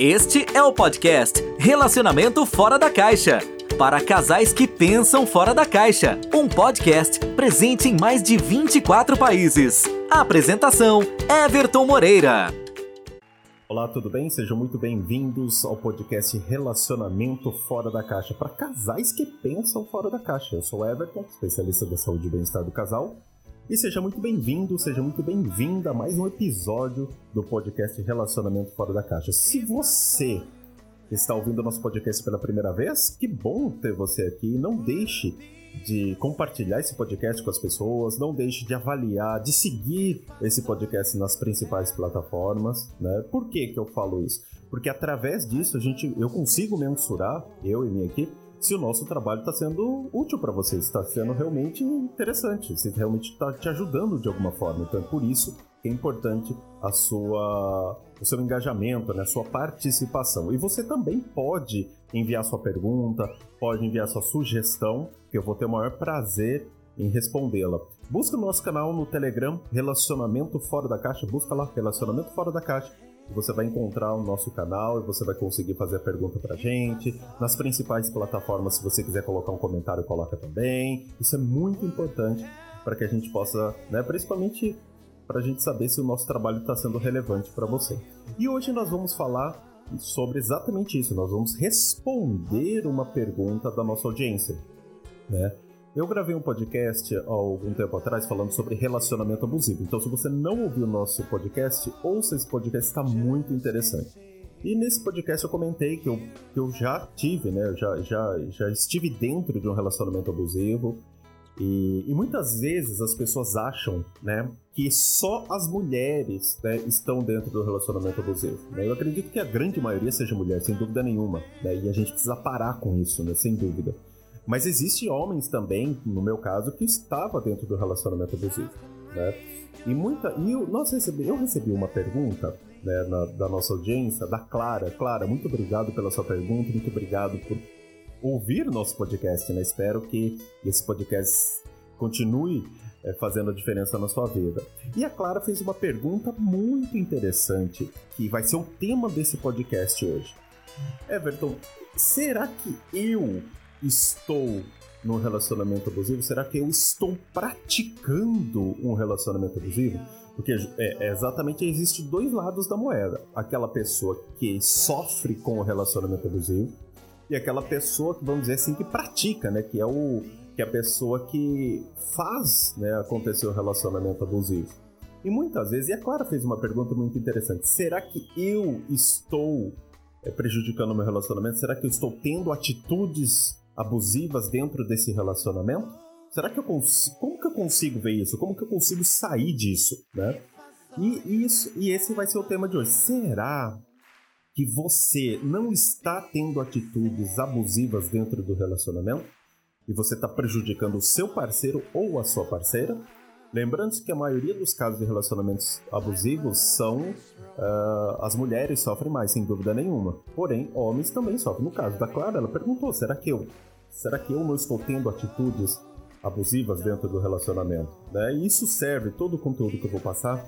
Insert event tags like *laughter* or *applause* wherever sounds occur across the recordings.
Este é o podcast Relacionamento Fora da Caixa. Para casais que pensam fora da caixa. Um podcast presente em mais de 24 países. Apresentação: Everton Moreira. Olá, tudo bem? Sejam muito bem-vindos ao podcast Relacionamento Fora da Caixa para casais que pensam fora da caixa. Eu sou Everton, especialista da saúde e bem-estar do casal. E seja muito bem-vindo, seja muito bem-vinda a mais um episódio do podcast Relacionamento Fora da Caixa. Se você está ouvindo nosso podcast pela primeira vez, que bom ter você aqui. Não deixe de compartilhar esse podcast com as pessoas, não deixe de avaliar, de seguir esse podcast nas principais plataformas, né? Por que que eu falo isso? Porque através disso a gente, eu consigo mensurar, eu e minha equipe, se o nosso trabalho está sendo útil para vocês, está sendo realmente interessante, se realmente está te ajudando de alguma forma. Então, é por isso que é importante a sua, o seu engajamento, né, a sua participação. E você também pode enviar sua pergunta, pode enviar sua sugestão, que eu vou ter o maior prazer em respondê-la. Busca o nosso canal no Telegram, Relacionamento Fora da Caixa, busca lá, Relacionamento Fora da Caixa você vai encontrar o nosso canal e você vai conseguir fazer a pergunta pra gente. Nas principais plataformas, se você quiser colocar um comentário, coloca também. Isso é muito importante para que a gente possa, né, principalmente para a gente saber se o nosso trabalho está sendo relevante para você. E hoje nós vamos falar sobre exatamente isso. Nós vamos responder uma pergunta da nossa audiência, né? Eu gravei um podcast há algum tempo atrás falando sobre relacionamento abusivo. Então, se você não ouviu o nosso podcast, ouça esse podcast, está muito interessante. E nesse podcast eu comentei que eu, que eu já tive, né? Eu já, já, já estive dentro de um relacionamento abusivo. E, e, muitas vezes as pessoas acham, né, que só as mulheres né, estão dentro do relacionamento abusivo. Né? Eu acredito que a grande maioria seja mulher, sem dúvida nenhuma. Né? E a gente precisa parar com isso, né, sem dúvida. Mas existem homens também, no meu caso, que estava dentro do relacionamento abusivo, né? E muita, e eu, nós recebi, eu recebi uma pergunta né, na, da nossa audiência, da Clara. Clara, muito obrigado pela sua pergunta, muito obrigado por ouvir nosso podcast, né? Espero que esse podcast continue é, fazendo a diferença na sua vida. E a Clara fez uma pergunta muito interessante, que vai ser o tema desse podcast hoje. Everton, será que eu estou num relacionamento abusivo? Será que eu estou praticando um relacionamento abusivo? Porque é, é exatamente existe dois lados da moeda. Aquela pessoa que sofre com o relacionamento abusivo e aquela pessoa que vamos dizer assim que pratica, né? Que é o que é a pessoa que faz né, acontecer o relacionamento abusivo. E muitas vezes, e a Clara fez uma pergunta muito interessante: será que eu estou é, prejudicando o meu relacionamento? Será que eu estou tendo atitudes abusivas dentro desse relacionamento? Será que eu consigo. Como que eu consigo ver isso? Como que eu consigo sair disso, né? E, isso, e esse vai ser o tema de hoje. Será que você não está tendo atitudes abusivas dentro do relacionamento? E você está prejudicando o seu parceiro ou a sua parceira? Lembrando-se que a maioria dos casos de relacionamentos abusivos são uh, as mulheres sofrem mais, sem dúvida nenhuma. Porém, homens também sofrem. No caso da Clara, ela perguntou: será que eu, será que eu não estou tendo atitudes abusivas dentro do relacionamento? Né? E isso serve todo o conteúdo que eu vou passar,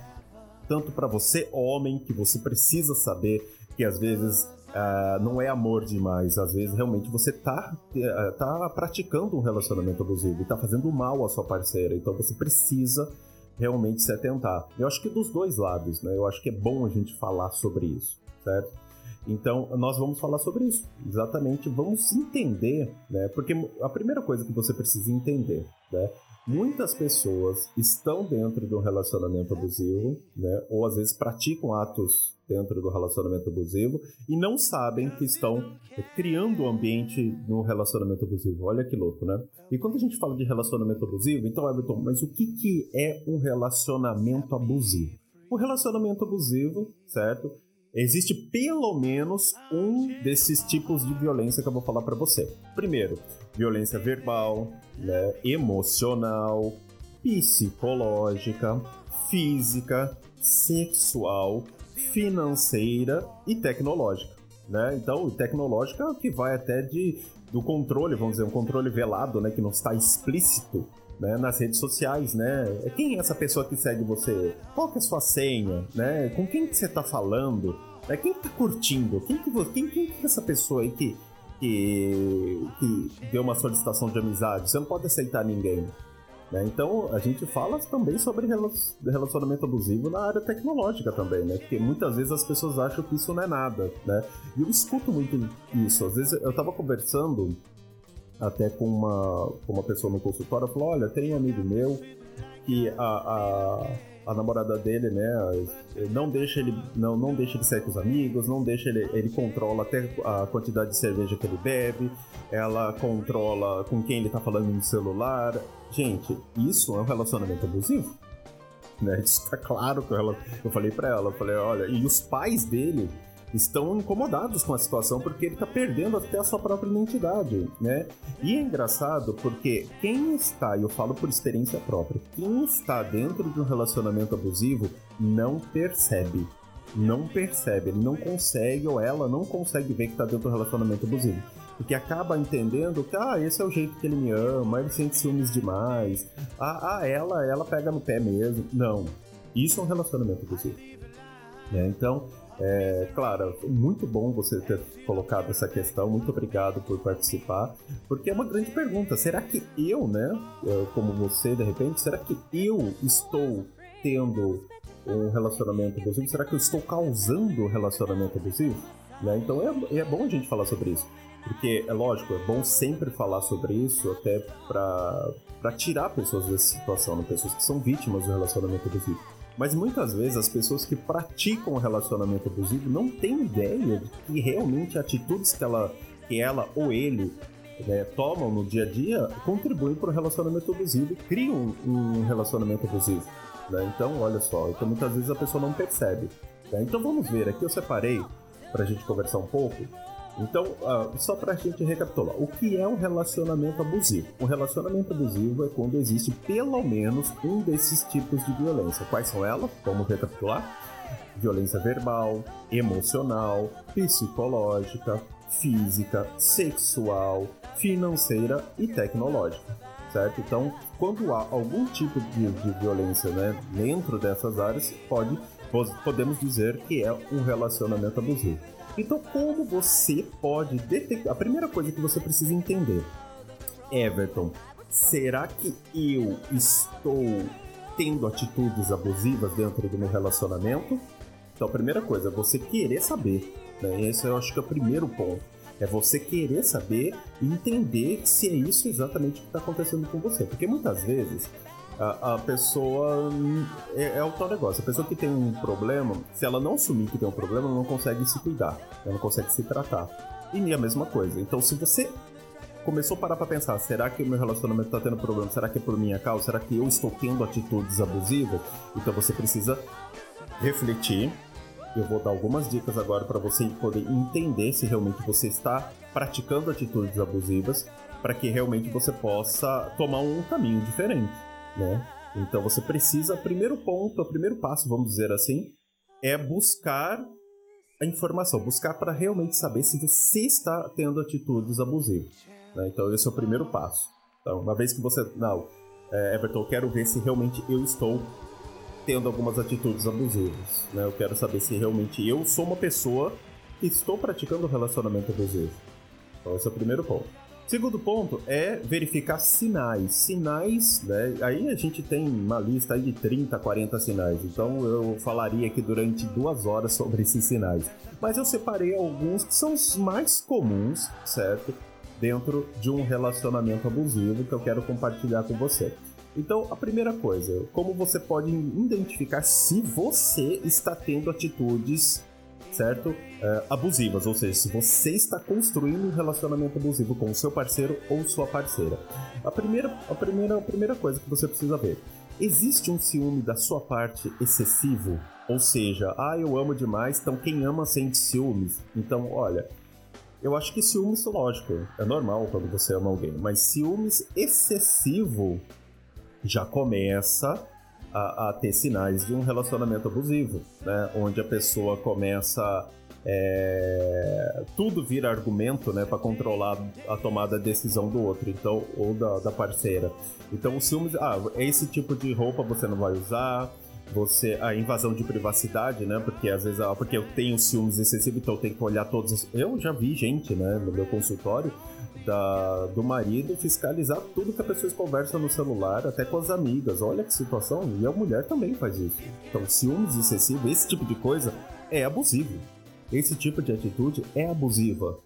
tanto para você, homem, que você precisa saber que às vezes uh, não é amor demais. Às vezes, realmente, você tá, uh, tá praticando um relacionamento abusivo e tá fazendo mal à sua parceira. Então, você precisa realmente se atentar. Eu acho que dos dois lados, né? Eu acho que é bom a gente falar sobre isso, certo? Então, nós vamos falar sobre isso. Exatamente, vamos entender, né? Porque a primeira coisa que você precisa entender, né? Muitas pessoas estão dentro de um relacionamento abusivo, né? Ou às vezes praticam atos dentro do relacionamento abusivo e não sabem que estão criando o um ambiente no relacionamento abusivo. Olha que louco, né? E quando a gente fala de relacionamento abusivo, então, Everton, mas o que, que é um relacionamento abusivo? O relacionamento abusivo, certo? Existe pelo menos um desses tipos de violência que eu vou falar para você. Primeiro, violência verbal, né, emocional, psicológica, física, sexual, financeira e tecnológica. Né? Então, tecnológica que vai até de, do controle, vamos dizer, um controle velado, né, que não está explícito né, nas redes sociais, né? Quem é essa pessoa que segue você? Qual que é a sua senha, né? Com quem que você está falando? É quem tá curtindo? Quem que, quem, quem que é essa pessoa aí que, que, que deu uma solicitação de amizade? Você não pode aceitar ninguém. Né? Então, a gente fala também sobre relacionamento abusivo na área tecnológica também, né? Porque muitas vezes as pessoas acham que isso não é nada, né? E eu escuto muito isso. Às vezes eu tava conversando até com uma, com uma pessoa no consultório, falou, olha, tem um amigo meu que a, a a namorada dele, né, não deixa ele não, não deixa ele sair com os amigos, não deixa ele ele controla até a quantidade de cerveja que ele bebe, ela controla com quem ele tá falando no celular. Gente, isso é um relacionamento abusivo. Né? *laughs* Isso tá claro que eu, eu falei para ela, eu falei, olha, e os pais dele estão incomodados com a situação porque ele está perdendo até a sua própria identidade, né? E é engraçado porque quem está, e eu falo por experiência própria, quem está dentro de um relacionamento abusivo não percebe. Não percebe, ele não consegue ou ela não consegue ver que está dentro do relacionamento abusivo. Porque acaba entendendo que, ah, esse é o jeito que ele me ama, ele sente ciúmes demais. Ah, ah ela, ela pega no pé mesmo. Não. Isso é um relacionamento abusivo. Né? Então, é, Clara, muito bom você ter colocado essa questão, muito obrigado por participar, porque é uma grande pergunta. Será que eu, né, como você, de repente, será que eu estou tendo um relacionamento abusivo? Será que eu estou causando um relacionamento abusivo? Né? Então é, é bom a gente falar sobre isso. Porque, é lógico, é bom sempre falar sobre isso, até para tirar pessoas dessa situação, né? pessoas que são vítimas do relacionamento abusivo. Mas muitas vezes as pessoas que praticam o relacionamento abusivo não têm ideia de que realmente atitudes que ela, que ela ou ele né, tomam no dia a dia contribuem para o relacionamento abusivo, criam um relacionamento abusivo. Né? Então, olha só, então muitas vezes a pessoa não percebe. Né? Então vamos ver, aqui eu separei para a gente conversar um pouco então, uh, só para a gente recapitular, o que é um relacionamento abusivo? Um relacionamento abusivo é quando existe pelo menos um desses tipos de violência. Quais são elas? Vamos recapitular? Violência verbal, emocional, psicológica, física, sexual, financeira e tecnológica. Certo? Então, quando há algum tipo de, de violência né, dentro dessas áreas, pode, podemos dizer que é um relacionamento abusivo. Então, como você pode detectar? A primeira coisa que você precisa entender, Everton, será que eu estou tendo atitudes abusivas dentro do meu relacionamento? Então, a primeira coisa é você querer saber. Né? Esse eu acho que é o primeiro ponto. É você querer saber e entender se é isso exatamente que está acontecendo com você. Porque muitas vezes a, a pessoa. É, é, o tal negócio. A pessoa que tem um problema, se ela não assumir que tem um problema, ela não consegue se cuidar, ela não consegue se tratar. E é a mesma coisa. Então, se você começou a parar pra pensar, será que o meu relacionamento tá tendo problema? Será que é por minha causa? Será que eu estou tendo atitudes abusivas? Então você precisa refletir. Eu vou dar algumas dicas agora para você poder entender se realmente você está praticando atitudes abusivas, para que realmente você possa tomar um caminho diferente né? Então você precisa, primeiro ponto, o primeiro passo, vamos dizer assim, é buscar a informação, buscar para realmente saber se você está tendo atitudes abusivas. Né? Então esse é o primeiro passo. Então, uma vez que você, não, é, Everton, eu quero ver se realmente eu estou tendo algumas atitudes abusivas. Né? Eu quero saber se realmente eu sou uma pessoa que estou praticando relacionamento abusivo. Então esse é o primeiro ponto. Segundo ponto é verificar sinais. Sinais, né? Aí a gente tem uma lista de 30, 40 sinais. Então eu falaria aqui durante duas horas sobre esses sinais. Mas eu separei alguns que são os mais comuns, certo? Dentro de um relacionamento abusivo que eu quero compartilhar com você. Então, a primeira coisa, como você pode identificar se você está tendo atitudes certo? É, abusivas, ou seja, se você está construindo um relacionamento abusivo com o seu parceiro ou sua parceira. A primeira, a primeira, a primeira coisa que você precisa ver: existe um ciúme da sua parte excessivo? Ou seja, ah, eu amo demais, então quem ama sente ciúmes. Então, olha, eu acho que ciúmes, lógico, é normal quando você ama alguém, mas ciúmes excessivo já começa a, a, ter sinais de um relacionamento abusivo, né? Onde a pessoa começa é, tudo vira argumento, né, para controlar a tomada de decisão do outro, então ou da, da parceira. Então o ciúmes, ah, esse tipo de roupa você não vai usar, você a invasão de privacidade, né? Porque às vezes ah, porque eu tenho ciúmes excessivos, então eu tenho que olhar todos. Eu já vi gente, né, no meu consultório da, do marido fiscalizar tudo que a pessoa conversa no celular, até com as amigas. Olha que situação. E a mulher também faz isso. Então, ciúmes excessivos, esse tipo de coisa é abusivo. Esse tipo de atitude é abusiva.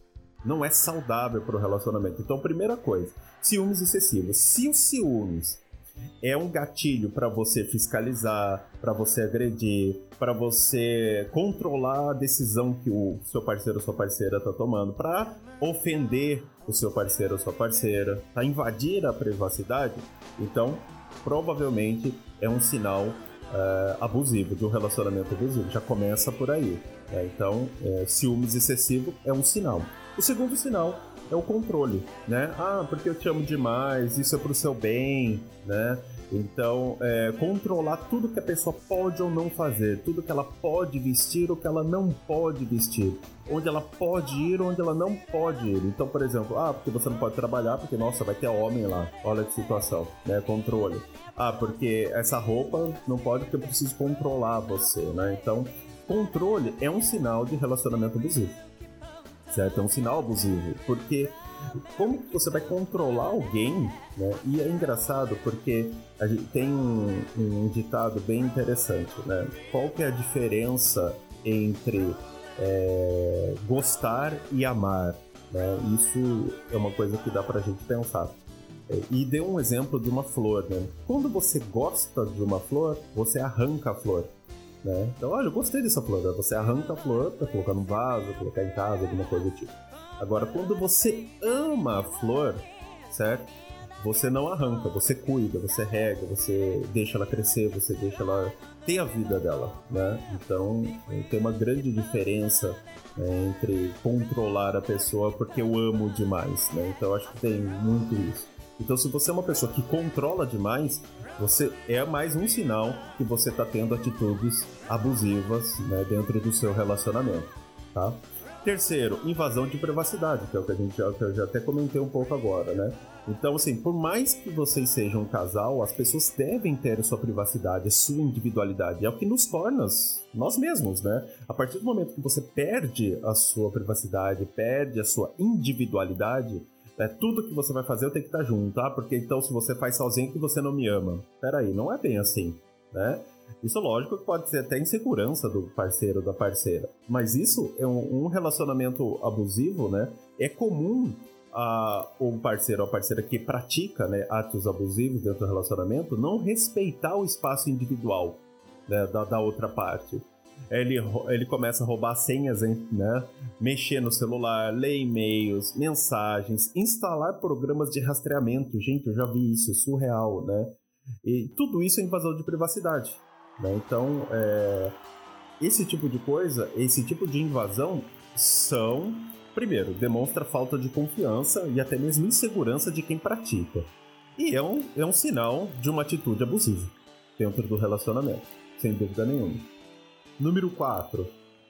Não é saudável para o relacionamento. Então, primeira coisa, ciúmes excessivos. Se os ciúmes é um gatilho para você fiscalizar, para você agredir, para você controlar a decisão que o seu parceiro ou sua parceira está tomando, para ofender o seu parceiro ou sua parceira, para invadir a privacidade, então provavelmente é um sinal uh, abusivo, de um relacionamento abusivo. Já começa por aí. Né? Então, é, ciúmes excessivo é um sinal. O segundo sinal é o controle, né? Ah, porque eu te amo demais, isso é pro seu bem, né? Então, é, controlar tudo que a pessoa pode ou não fazer, tudo que ela pode vestir ou que ela não pode vestir, onde ela pode ir onde ela não pode ir. Então, por exemplo, ah, porque você não pode trabalhar, porque nossa, vai ter homem lá, olha que situação, né? Controle. Ah, porque essa roupa não pode porque eu preciso controlar você, né? Então, controle é um sinal de relacionamento abusivo certo? É um sinal abusivo, porque como você vai controlar alguém, né? E é engraçado porque a gente tem um, um ditado bem interessante, né? Qual que é a diferença entre é, gostar e amar? Né? Isso é uma coisa que dá pra gente pensar. É, e deu um exemplo de uma flor, né? Quando você gosta de uma flor, você arranca a flor. Né? Então, olha, eu gostei dessa flor. Né? Você arranca a flor para colocar no vaso, colocar em casa, alguma coisa do tipo. Agora, quando você ama a flor, certo? Você não arranca, você cuida, você rega, você deixa ela crescer, você deixa ela ter a vida dela, né? Então, tem uma grande diferença né, entre controlar a pessoa porque eu amo demais, né? Então, acho que tem muito isso. Então, se você é uma pessoa que controla demais, você é mais um sinal que você está tendo atitudes abusivas né, dentro do seu relacionamento, tá? Terceiro, invasão de privacidade, que é o que a gente já, que eu já até comentei um pouco agora, né? Então, assim, por mais que vocês sejam um casal, as pessoas devem ter a sua privacidade, a sua individualidade. É o que nos torna nós mesmos, né? A partir do momento que você perde a sua privacidade, perde a sua individualidade, é, tudo que você vai fazer eu tenho que estar junto, tá? Porque então se você faz sozinho que você não me ama. Peraí, não é bem assim, né? Isso lógico que pode ser até insegurança do parceiro da parceira. Mas isso é um, um relacionamento abusivo, né? É comum a, o parceiro ou a parceira que pratica né, atos abusivos dentro do relacionamento não respeitar o espaço individual né, da, da outra parte ele, ele começa a roubar senhas, né? Mexer no celular, ler e-mails, mensagens, instalar programas de rastreamento. Gente, eu já vi isso, é surreal, né? E tudo isso é invasão de privacidade. Né? Então, é, esse tipo de coisa, esse tipo de invasão são, primeiro, demonstra falta de confiança e até mesmo insegurança de quem pratica. E é um, é um sinal de uma atitude abusiva dentro do relacionamento, sem dúvida nenhuma. Número 4.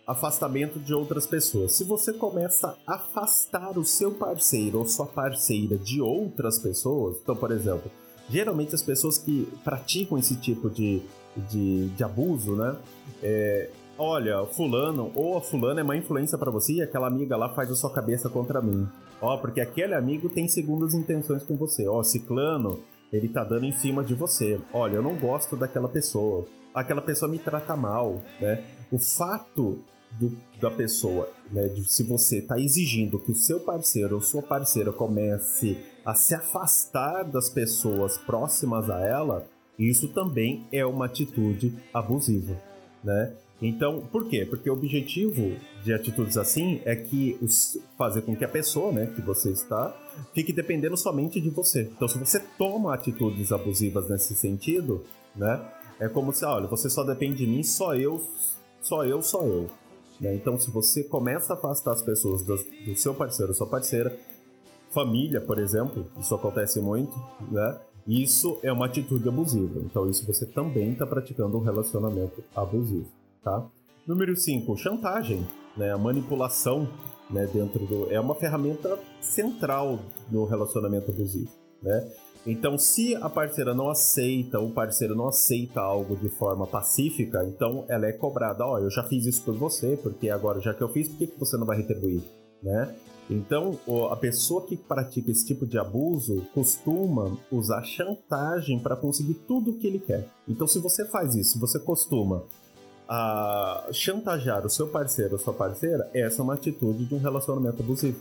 Afastamento de outras pessoas. Se você começa a afastar o seu parceiro ou sua parceira de outras pessoas, então, por exemplo, geralmente as pessoas que praticam esse tipo de, de, de abuso, né? É, olha, fulano ou a fulana é uma influência para você e aquela amiga lá faz a sua cabeça contra mim. Ó, porque aquele amigo tem segundas intenções com você. Ó, ciclano, ele tá dando em cima de você. Olha, eu não gosto daquela pessoa aquela pessoa me trata mal, né? O fato do, da pessoa, né, de se você está exigindo que o seu parceiro ou sua parceira comece a se afastar das pessoas próximas a ela, isso também é uma atitude abusiva, né? Então, por quê? Porque o objetivo de atitudes assim é que os, fazer com que a pessoa, né, que você está, fique dependendo somente de você. Então, se você toma atitudes abusivas nesse sentido, né, é como se, olha, você só depende de mim, só eu, só eu, só eu. Né? Então, se você começa a afastar as pessoas do, do seu parceiro, sua parceira, família, por exemplo, isso acontece muito, né? Isso é uma atitude abusiva. Então, isso você também está praticando um relacionamento abusivo, tá? Número 5, chantagem, né? A manipulação, né? Dentro do... É uma ferramenta central no relacionamento abusivo, né? Então, se a parceira não aceita, o parceiro não aceita algo de forma pacífica, então ela é cobrada. Ó, oh, eu já fiz isso por você, porque agora já que eu fiz, por que, que você não vai retribuir? Né? Então, a pessoa que pratica esse tipo de abuso costuma usar chantagem para conseguir tudo o que ele quer. Então, se você faz isso, você costuma a chantagear o seu parceiro ou sua parceira, essa é uma atitude de um relacionamento abusivo,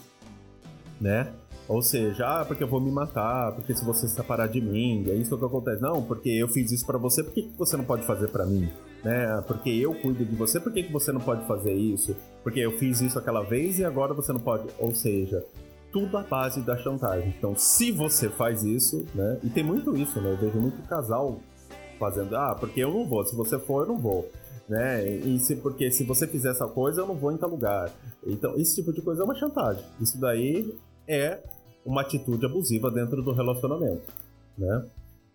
né? Ou seja, ah, porque eu vou me matar, porque se você se separar de mim, é isso que acontece. Não, porque eu fiz isso para você, por que, você não pode fazer para mim? Né? Porque eu cuido de você, por que você não pode fazer isso? Porque eu fiz isso aquela vez e agora você não pode. Ou seja, tudo à base da chantagem. Então, se você faz isso, né? E tem muito isso, né? Eu vejo muito casal fazendo, ah, porque eu não vou, se você for, eu não vou né? E se, porque se você fizer essa coisa, eu não vou em tal lugar. Então, esse tipo de coisa é uma chantagem. Isso daí é uma atitude abusiva dentro do relacionamento, né?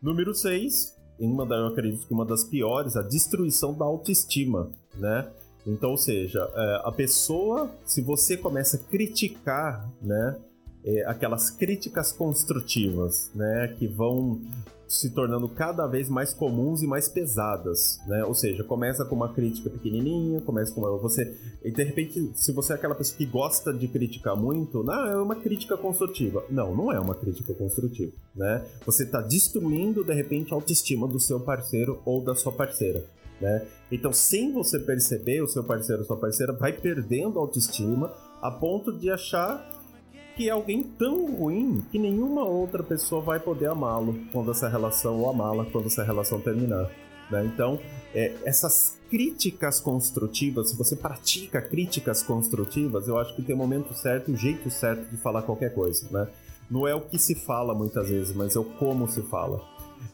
Número 6, uma da, eu acredito que uma das piores, a destruição da autoestima, né? Então, ou seja, é, a pessoa, se você começa a criticar, né, é, aquelas críticas construtivas, né, que vão se tornando cada vez mais comuns e mais pesadas, né? Ou seja, começa com uma crítica pequenininha, começa com uma, você e de repente, se você é aquela pessoa que gosta de criticar muito, não, é uma crítica construtiva. Não, não é uma crítica construtiva, né? Você está destruindo de repente a autoestima do seu parceiro ou da sua parceira. Né? Então, sem você perceber, o seu parceiro ou sua parceira vai perdendo a autoestima a ponto de achar que é alguém tão ruim que nenhuma outra pessoa vai poder amá-lo quando essa relação, ou amá-la quando essa relação terminar. Né? Então, é, essas críticas construtivas, se você pratica críticas construtivas, eu acho que tem o momento certo, o jeito certo de falar qualquer coisa. Né? Não é o que se fala muitas vezes, mas é o como se fala.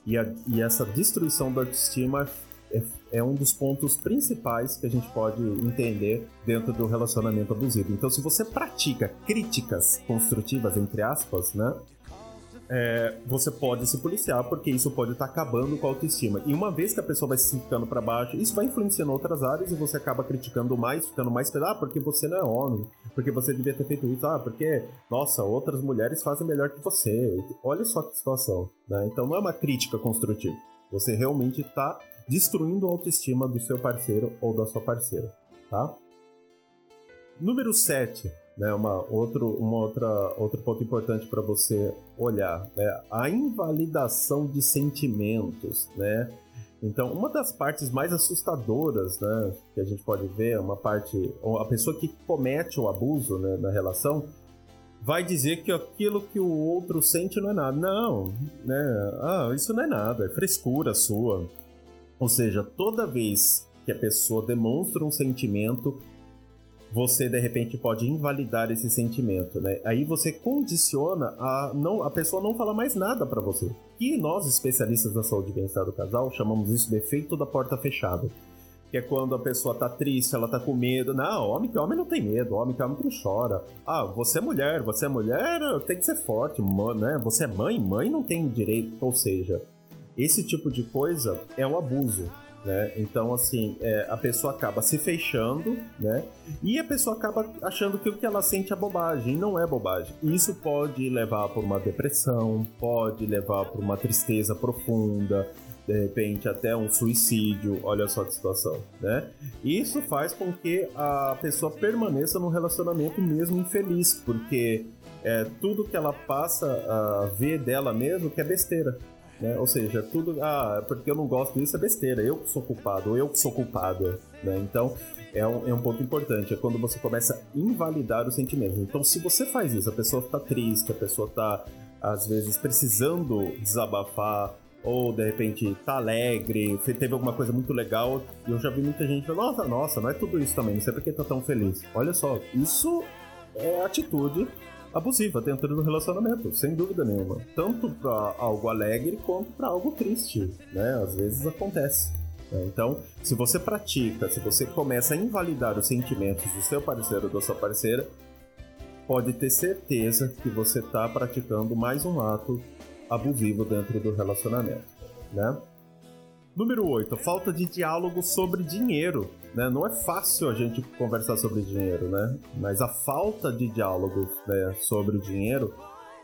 E, a, e essa destruição da autoestima é, é, um dos pontos principais que a gente pode entender dentro do relacionamento abusivo. Então, se você pratica críticas construtivas, entre aspas, né? É, você pode se policiar, porque isso pode estar tá acabando com a autoestima. E uma vez que a pessoa vai se ficando para baixo, isso vai influenciando outras áreas e você acaba criticando mais, ficando mais pesado, ah, porque você não é homem, porque você devia ter feito isso, ah, porque, nossa, outras mulheres fazem melhor que você. Olha só que situação, né? Então não é uma crítica construtiva. Você realmente está destruindo a autoestima do seu parceiro ou da sua parceira, tá? Número 7, né, uma, outro, uma outra, outro ponto importante para você olhar, né, a invalidação de sentimentos, né? Então, uma das partes mais assustadoras, né, que a gente pode ver, é uma parte, a pessoa que comete o abuso né, na relação, vai dizer que aquilo que o outro sente não é nada. Não, né? Ah, isso não é nada, é frescura sua. Ou seja, toda vez que a pessoa demonstra um sentimento, você de repente pode invalidar esse sentimento, né? Aí você condiciona a não a pessoa não falar mais nada para você. E nós especialistas da saúde e bem-estar do casal chamamos isso de efeito da porta fechada. Que é quando a pessoa tá triste, ela tá com medo. Não, homem que homem não tem medo, homem que homem não chora. Ah, você é mulher, você é mulher, tem que ser forte, né? Você é mãe, mãe não tem direito, ou seja, esse tipo de coisa é um abuso. Né? Então, assim, é, a pessoa acaba se fechando, né? E a pessoa acaba achando que o que ela sente é bobagem, e não é bobagem. Isso pode levar para uma depressão, pode levar para uma tristeza profunda, de repente até um suicídio, olha só que situação, né? Isso faz com que a pessoa permaneça num relacionamento mesmo infeliz, porque é, tudo que ela passa a ver dela mesmo que é besteira, né? Ou seja, tudo, ah, porque eu não gosto disso é besteira, eu que sou culpado, ou eu que sou culpada, né? Então, é um, é um ponto importante, é quando você começa a invalidar os sentimentos. Então, se você faz isso, a pessoa tá triste, a pessoa tá, às vezes, precisando desabafar, ou de repente tá alegre, teve alguma coisa muito legal, e eu já vi muita gente falando, nossa, nossa, não é tudo isso também, não sei por que tá tão feliz. Olha só, isso é atitude abusiva dentro do relacionamento, sem dúvida nenhuma. Tanto para algo alegre quanto para algo triste, né? Às vezes acontece. Né? Então, se você pratica, se você começa a invalidar os sentimentos do seu parceiro ou da sua parceira, pode ter certeza que você está praticando mais um ato abusivo dentro do relacionamento, né? Número 8, falta de diálogo sobre dinheiro. Né? Não é fácil a gente conversar sobre dinheiro, né? Mas a falta de diálogo né, sobre o dinheiro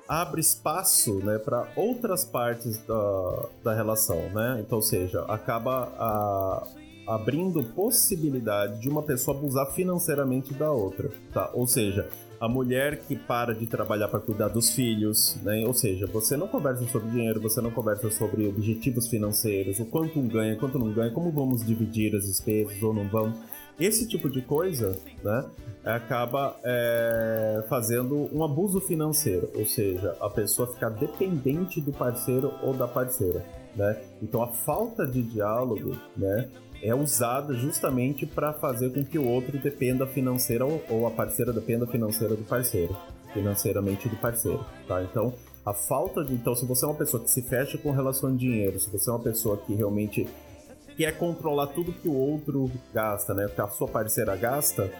abre espaço né, para outras partes da, da relação, né? Então, ou seja, acaba a, abrindo possibilidade de uma pessoa abusar financeiramente da outra, tá? Ou seja, a mulher que para de trabalhar para cuidar dos filhos, né? Ou seja, você não conversa sobre dinheiro, você não conversa sobre objetivos financeiros, o quanto um ganha, quanto não ganha, como vamos dividir as despesas ou não vamos. Esse tipo de coisa, né, acaba é, fazendo um abuso financeiro, ou seja, a pessoa ficar dependente do parceiro ou da parceira, né? Então a falta de diálogo, né, é usada justamente para fazer com que o outro dependa financeira ou a parceira dependa financeira do parceiro, financeiramente do parceiro, tá? Então, a falta de, então, se você é uma pessoa que se fecha com relação a dinheiro, se você é uma pessoa que realmente quer controlar tudo que o outro gasta, né? Que a sua parceira gasta,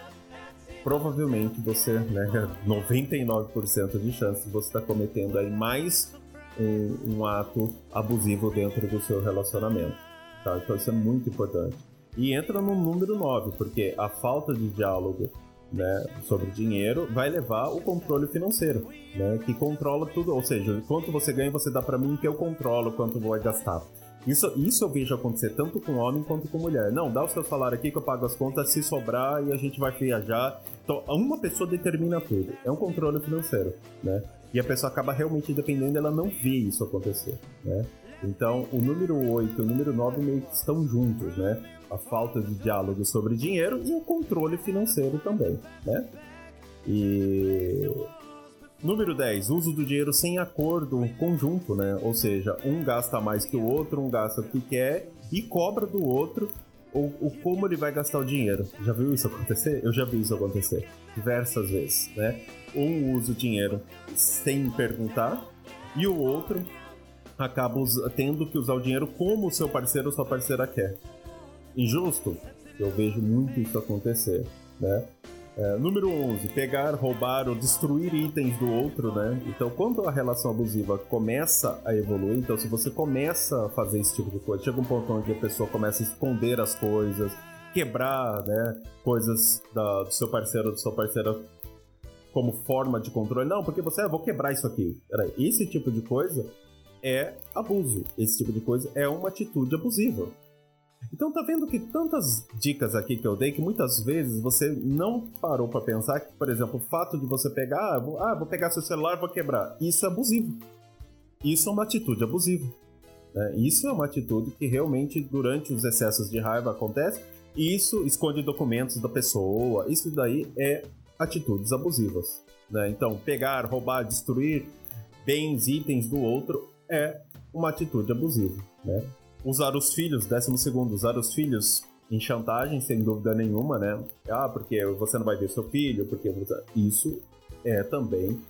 provavelmente você, né, *laughs* 99% de chance de você estar tá cometendo aí mais um, um ato abusivo dentro do seu relacionamento. Tá? Então isso é muito importante. E entra no número 9, porque a falta de diálogo né, sobre dinheiro vai levar o controle financeiro, né, que controla tudo, ou seja, quanto você ganha, você dá para mim que eu controlo quanto vou gastar. Isso, isso eu vejo acontecer tanto com homem quanto com mulher. Não, dá o seu salário aqui que eu pago as contas, se sobrar e a gente vai viajar. Então, uma pessoa determina tudo. É um controle financeiro, né? E a pessoa acaba realmente dependendo, ela não vê isso acontecer, né? Então, o número 8 e o número 9 meio que estão juntos, né? A falta de diálogo sobre dinheiro e o controle financeiro também, né? E Número 10, uso do dinheiro sem acordo conjunto, né? Ou seja, um gasta mais que o outro, um gasta o que quer e cobra do outro o, o como ele vai gastar o dinheiro. Já viu isso acontecer? Eu já vi isso acontecer diversas vezes, né? Um usa o dinheiro sem perguntar e o outro acaba tendo que usar o dinheiro como o seu parceiro ou sua parceira quer. Injusto? Eu vejo muito isso acontecer, né? É, número 11, pegar, roubar ou destruir itens do outro, né? Então, quando a relação abusiva começa a evoluir, então se você começa a fazer esse tipo de coisa, chega um ponto onde a pessoa começa a esconder as coisas, quebrar, né, coisas da, do seu parceiro ou da sua parceira como forma de controle. Não, porque você, ah, vou quebrar isso aqui. Peraí, esse tipo de coisa é abuso. Esse tipo de coisa é uma atitude abusiva. Então tá vendo que tantas dicas aqui que eu dei que muitas vezes você não parou para pensar que, por exemplo, o fato de você pegar, ah vou, ah, vou pegar seu celular, vou quebrar, isso é abusivo. Isso é uma atitude abusiva. Né? Isso é uma atitude que realmente durante os excessos de raiva acontece. E isso esconde documentos da pessoa. Isso daí é atitudes abusivas. Né? Então, pegar, roubar, destruir bens, itens do outro é uma atitude abusiva, né? Usar os filhos, décimo segundo, usar os filhos em chantagem, sem dúvida nenhuma, né? Ah, porque você não vai ver seu filho, porque isso é também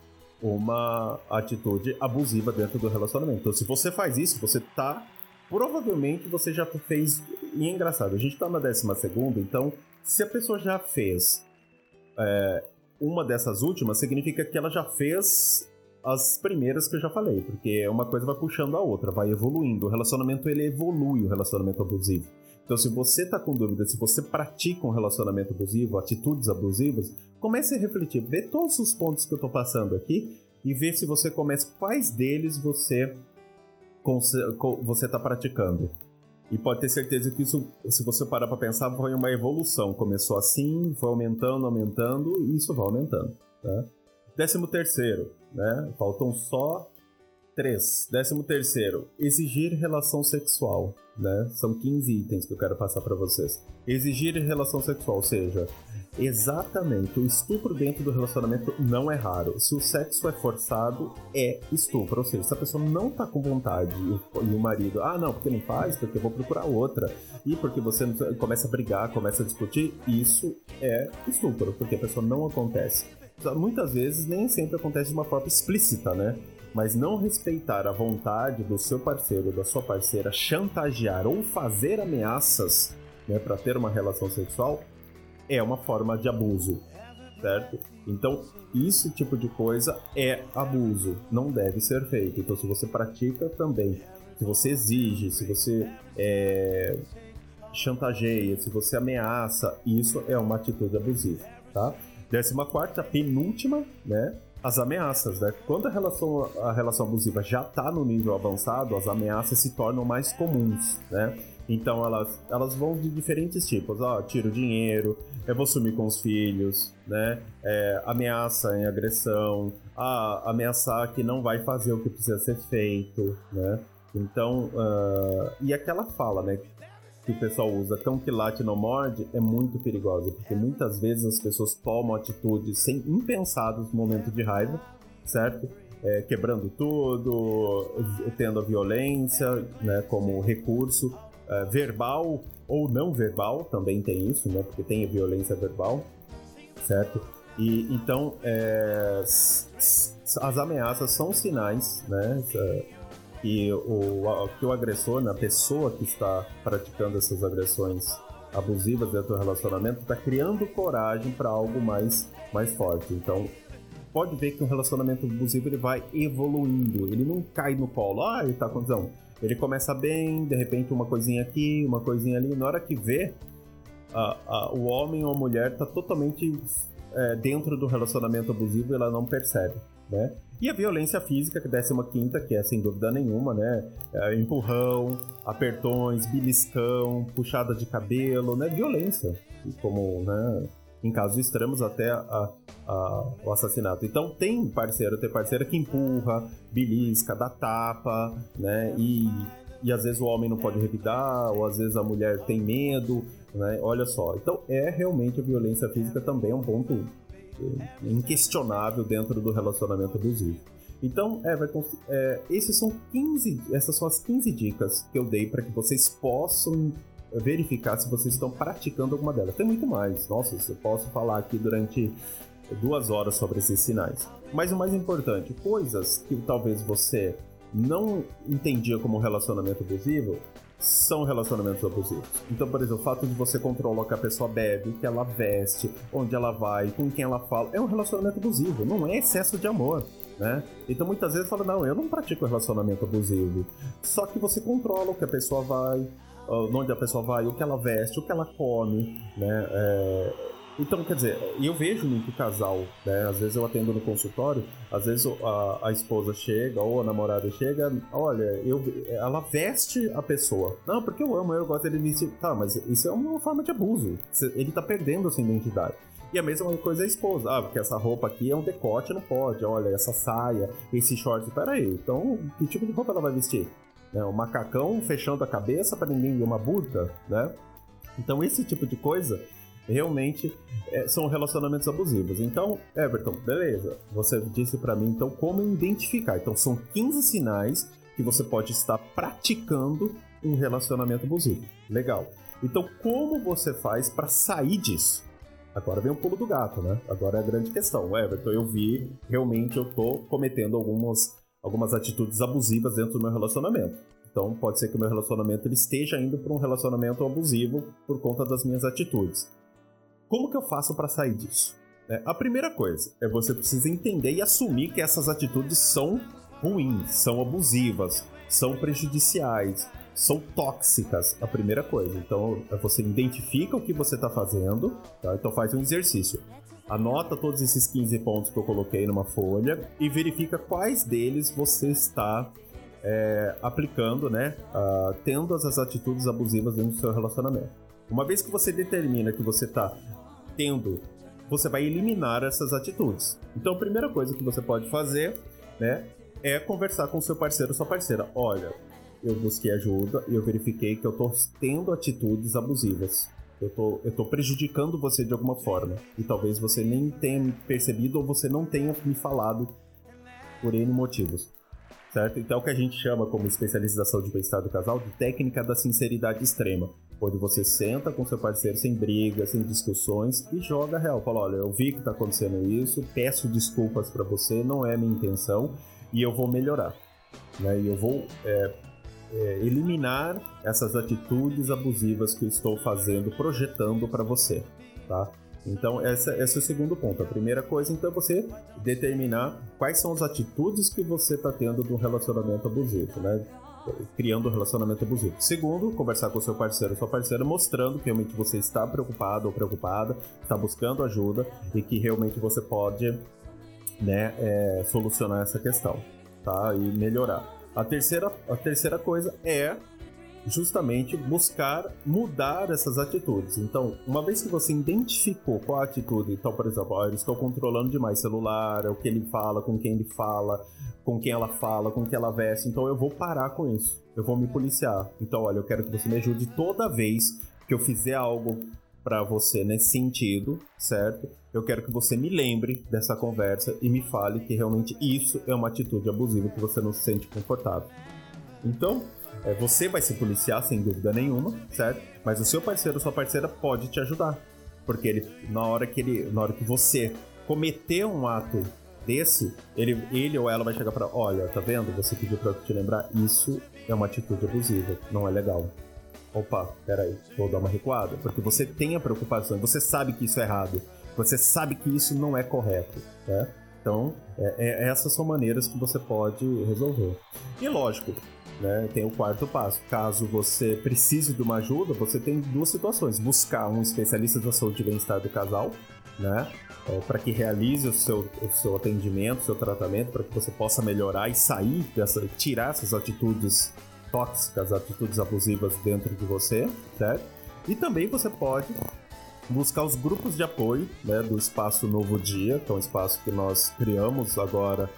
uma atitude abusiva dentro do relacionamento. Então, se você faz isso, você tá provavelmente você já fez. E é engraçado, a gente tá na décima segunda, então se a pessoa já fez é, uma dessas últimas, significa que ela já fez as primeiras que eu já falei, porque uma coisa vai puxando a outra, vai evoluindo. O relacionamento ele evolui, o relacionamento abusivo. Então, se você tá com dúvida, se você pratica um relacionamento abusivo, atitudes abusivas, comece a refletir, vê todos os pontos que eu tô passando aqui e vê se você começa quais deles você você tá praticando. E pode ter certeza que isso, se você parar para pensar, foi uma evolução. Começou assim, foi aumentando, aumentando, e isso vai aumentando. Tá? Décimo terceiro, né? Faltam só três. Décimo terceiro, exigir relação sexual, né? São 15 itens que eu quero passar para vocês. Exigir relação sexual, ou seja, exatamente, o estupro dentro do relacionamento não é raro. Se o sexo é forçado, é estupro. Ou seja, se a pessoa não tá com vontade e o marido, ah, não, porque não faz, porque eu vou procurar outra, e porque você começa a brigar, começa a discutir, isso é estupro, porque a pessoa não acontece muitas vezes nem sempre acontece de uma forma explícita, né? Mas não respeitar a vontade do seu parceiro, da sua parceira, chantagear ou fazer ameaças né, para ter uma relação sexual é uma forma de abuso, certo? Então, esse tipo de coisa é abuso, não deve ser feito. Então, se você pratica também, se você exige, se você é, chantageia, se você ameaça, isso é uma atitude abusiva, tá? Décima quarta, penúltima, né? As ameaças, né? Quando a relação, a relação abusiva já está no nível avançado, as ameaças se tornam mais comuns, né? Então elas, elas vão de diferentes tipos. Ó, tiro dinheiro, eu vou sumir com os filhos, né? É, ameaça em agressão, ah, ameaçar que não vai fazer o que precisa ser feito, né? Então, uh, e aquela fala, né? Que o pessoal usa, cão que late não morde, é muito perigosa, porque muitas vezes as pessoas tomam atitudes sem impensadas no momento de raiva, certo? É, quebrando tudo, tendo a violência né, como recurso, uh, verbal ou não verbal, também tem isso, né? Porque tem a violência verbal, certo? E então é, as ameaças são sinais, né? Que o, que o agressor, né, a pessoa que está praticando essas agressões abusivas dentro do relacionamento, está criando coragem para algo mais, mais forte. Então, pode ver que um relacionamento abusivo ele vai evoluindo, ele não cai no colo, ah, ele tá com ele começa bem, de repente uma coisinha aqui, uma coisinha ali. Na hora que vê, a, a, o homem ou a mulher tá totalmente é, dentro do relacionamento abusivo e ela não percebe, né? E a violência física, que é décima quinta, que é sem dúvida nenhuma, né? É, empurrão, apertões, beliscão, puxada de cabelo, né? Violência, como, né? Em casos extremos, até a, a, o assassinato. Então tem parceiro, tem parceira que empurra, belisca, dá tapa, né? E, e às vezes o homem não pode revidar, ou às vezes a mulher tem medo, né? Olha só. Então é realmente a violência física também é um ponto inquestionável dentro do relacionamento abusivo. Então, Everton, é, esses são 15, essas são as 15 dicas que eu dei para que vocês possam verificar se vocês estão praticando alguma delas. Tem muito mais. Nossa, eu posso falar aqui durante duas horas sobre esses sinais. Mas o mais importante, coisas que talvez você não entendia como relacionamento abusivo, são relacionamentos abusivos. Então, por exemplo, o fato de você controlar o que a pessoa bebe, o que ela veste, onde ela vai, com quem ela fala, é um relacionamento abusivo, não é excesso de amor. Né? Então muitas vezes fala, não, eu não pratico relacionamento abusivo. Só que você controla o que a pessoa vai, onde a pessoa vai, o que ela veste, o que ela come, né? É... Então, quer dizer, eu vejo muito casal, né? Às vezes eu atendo no consultório, às vezes a, a esposa chega ou a namorada chega, olha, eu, ela veste a pessoa. Não, porque eu amo, eu gosto dele vestir. Tá, mas isso é uma forma de abuso. Ele tá perdendo a sua identidade. E a mesma coisa a esposa. Ah, porque essa roupa aqui é um decote, não pode. Olha, essa saia, esse short. Peraí, então que tipo de roupa ela vai vestir? né? Um macacão fechando a cabeça para ninguém ver uma burca, né? Então esse tipo de coisa realmente é, são relacionamentos abusivos. Então, Everton, beleza. Você disse para mim então como identificar. Então são 15 sinais que você pode estar praticando um relacionamento abusivo. Legal. Então, como você faz para sair disso? Agora vem o pulo do gato, né? Agora é a grande questão. Everton, eu vi, realmente eu tô cometendo algumas algumas atitudes abusivas dentro do meu relacionamento. Então pode ser que o meu relacionamento ele esteja indo para um relacionamento abusivo por conta das minhas atitudes. Como que eu faço para sair disso? É, a primeira coisa é você precisa entender e assumir que essas atitudes são ruins, são abusivas, são prejudiciais, são tóxicas. A primeira coisa. Então é você identifica o que você está fazendo, tá? então faz um exercício. Anota todos esses 15 pontos que eu coloquei numa folha e verifica quais deles você está é, aplicando, né? Uh, tendo essas atitudes abusivas dentro do seu relacionamento. Uma vez que você determina que você está você vai eliminar essas atitudes. Então, a primeira coisa que você pode fazer, né, é conversar com seu parceiro ou sua parceira. Olha, eu busquei ajuda e eu verifiquei que eu estou tendo atitudes abusivas. Eu tô, eu tô prejudicando você de alguma forma. E talvez você nem tenha percebido ou você não tenha me falado por N motivos. Certo? Então o que a gente chama como especialista da saúde e bem-estar do casal de técnica da sinceridade extrema. Onde você senta com seu parceiro sem brigas, sem discussões e joga real. Fala, olha, eu vi que tá acontecendo isso, peço desculpas para você, não é minha intenção e eu vou melhorar. Né? E eu vou é, é, eliminar essas atitudes abusivas que eu estou fazendo, projetando para você, tá? Então, essa, esse é o segundo ponto. A primeira coisa, então, é você determinar quais são as atitudes que você está tendo do relacionamento abusivo, né? Criando um relacionamento abusivo. Segundo, conversar com seu parceiro ou sua parceira mostrando que realmente você está preocupado ou preocupada, está buscando ajuda e que realmente você pode né, é, solucionar essa questão, tá? E melhorar. A terceira, a terceira coisa é justamente buscar mudar essas atitudes. Então, uma vez que você identificou qual a atitude, então, por exemplo, ó, eu estou controlando demais celular, é o que ele fala, com quem ele fala, com quem ela fala, com quem ela veste, então eu vou parar com isso. Eu vou me policiar. Então, olha, eu quero que você me ajude toda vez que eu fizer algo para você nesse sentido, certo? Eu quero que você me lembre dessa conversa e me fale que realmente isso é uma atitude abusiva que você não se sente confortável. Então, é, você vai se policiar sem dúvida nenhuma, certo? Mas o seu parceiro ou sua parceira pode te ajudar. Porque ele, na hora que ele, na hora que você cometer um ato desse, ele, ele ou ela vai chegar para, olha, tá vendo? Você pediu para te lembrar, isso é uma atitude abusiva, não é legal. Opa, peraí, vou dar uma recuada, porque você tem a preocupação, você sabe que isso é errado, você sabe que isso não é correto, né? Então, é, é, essas são maneiras que você pode resolver. E lógico, né? Tem o quarto passo. Caso você precise de uma ajuda, você tem duas situações: buscar um especialista da saúde e bem-estar do casal, né? É, para que realize o seu, o seu atendimento, o seu tratamento, para que você possa melhorar e sair dessa, tirar essas atitudes tóxicas, atitudes abusivas dentro de você, certo? E também você pode buscar os grupos de apoio né, do Espaço Novo Dia, que é um espaço que nós criamos agora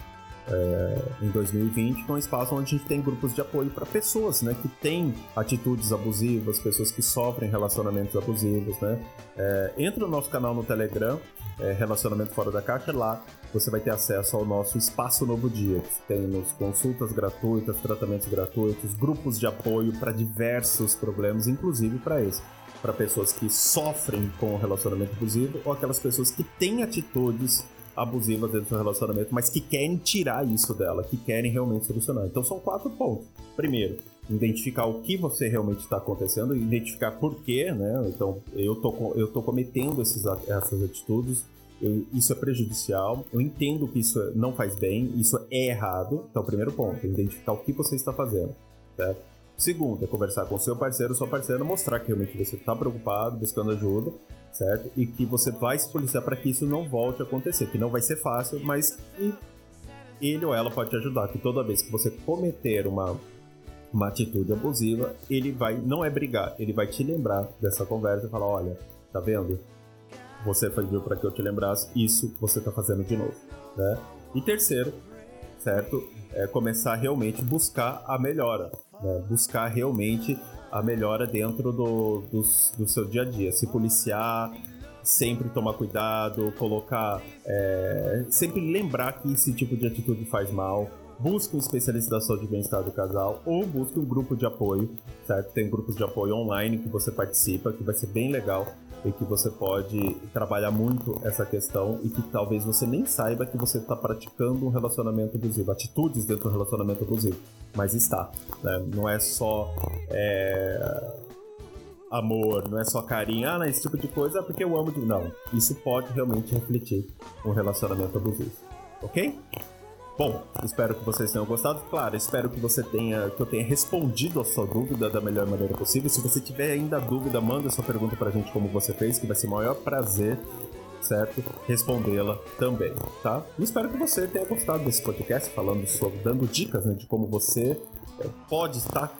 é, em 2020, que é um espaço onde a gente tem grupos de apoio para pessoas, né, que têm atitudes abusivas, pessoas que sofrem relacionamentos abusivos, né. É, entra no nosso canal no Telegram, é, Relacionamento Fora da Caixa, lá você vai ter acesso ao nosso Espaço Novo Dia, que tem consultas gratuitas, tratamentos gratuitos, grupos de apoio para diversos problemas, inclusive para esse para pessoas que sofrem com o relacionamento abusivo ou aquelas pessoas que têm atitudes abusivas dentro do relacionamento, mas que querem tirar isso dela, que querem realmente solucionar. Então são quatro pontos. Primeiro, identificar o que você realmente está acontecendo, identificar por quê, né? Então eu tô, eu tô cometendo esses, essas atitudes, eu, isso é prejudicial, eu entendo que isso não faz bem, isso é errado. Então, primeiro ponto, identificar o que você está fazendo, certo? Segundo, é conversar com seu parceiro sua parceira, mostrar que realmente você está preocupado, buscando ajuda, certo? E que você vai se policiar para que isso não volte a acontecer, que não vai ser fácil, mas ele ou ela pode te ajudar, que toda vez que você cometer uma, uma atitude abusiva, ele vai, não é brigar, ele vai te lembrar dessa conversa e falar, olha, tá vendo? Você pediu para que eu te lembrasse, isso você tá fazendo de novo, né? E terceiro, certo? É começar realmente buscar a melhora, né? buscar realmente a melhora dentro do, do, do seu dia a dia. Se policiar, sempre tomar cuidado, colocar. É, sempre lembrar que esse tipo de atitude faz mal. Busque um especialista da saúde e bem-estar do casal ou busque um grupo de apoio, certo? Tem grupos de apoio online que você participa, que vai ser bem legal e que você pode trabalhar muito essa questão e que talvez você nem saiba que você está praticando um relacionamento abusivo, atitudes dentro do relacionamento abusivo, mas está. Né? Não é só é... amor, não é só carinho, ah, não, esse tipo de coisa é porque eu amo de. Não, isso pode realmente refletir um relacionamento abusivo, ok? Bom, espero que vocês tenham gostado. Claro, espero que você tenha, que eu tenha respondido a sua dúvida da melhor maneira possível. Se você tiver ainda dúvida, manda sua pergunta pra gente como você fez, que vai ser o maior prazer, certo? Respondê-la também, tá? E espero que você tenha gostado desse podcast falando sobre, dando dicas né, de como você eh, pode estar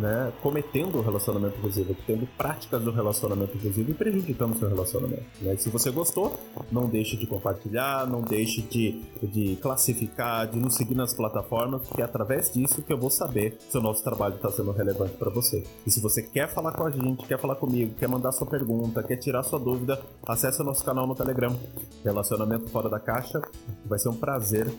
né, cometendo o relacionamento abusivo, tendo práticas do relacionamento abusivo e prejudicando o seu relacionamento. Né? Se você gostou, não deixe de compartilhar, não deixe de, de classificar, de nos seguir nas plataformas, porque é através disso que eu vou saber se o nosso trabalho está sendo relevante para você. E se você quer falar com a gente, quer falar comigo, quer mandar sua pergunta, quer tirar sua dúvida, acesse o nosso canal no Telegram, Relacionamento Fora da Caixa. Vai ser um prazer,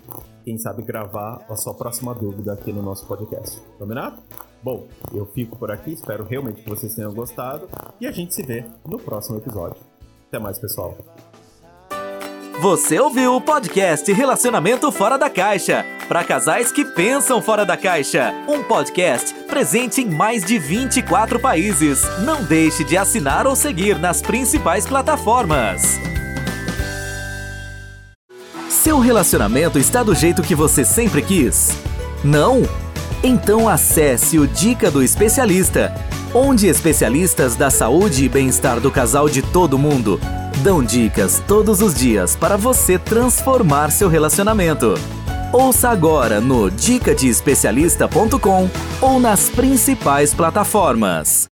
quem sabe, gravar a sua próxima dúvida aqui no nosso podcast. Combinado? Bom, eu fico por aqui, espero realmente que vocês tenham gostado e a gente se vê no próximo episódio. Até mais, pessoal. Você ouviu o podcast Relacionamento Fora da Caixa para casais que pensam fora da caixa. Um podcast presente em mais de 24 países. Não deixe de assinar ou seguir nas principais plataformas. Seu relacionamento está do jeito que você sempre quis? Não? Então acesse o Dica do Especialista, onde especialistas da saúde e bem-estar do casal de todo mundo dão dicas todos os dias para você transformar seu relacionamento. Ouça agora no dicadeespecialista.com ou nas principais plataformas.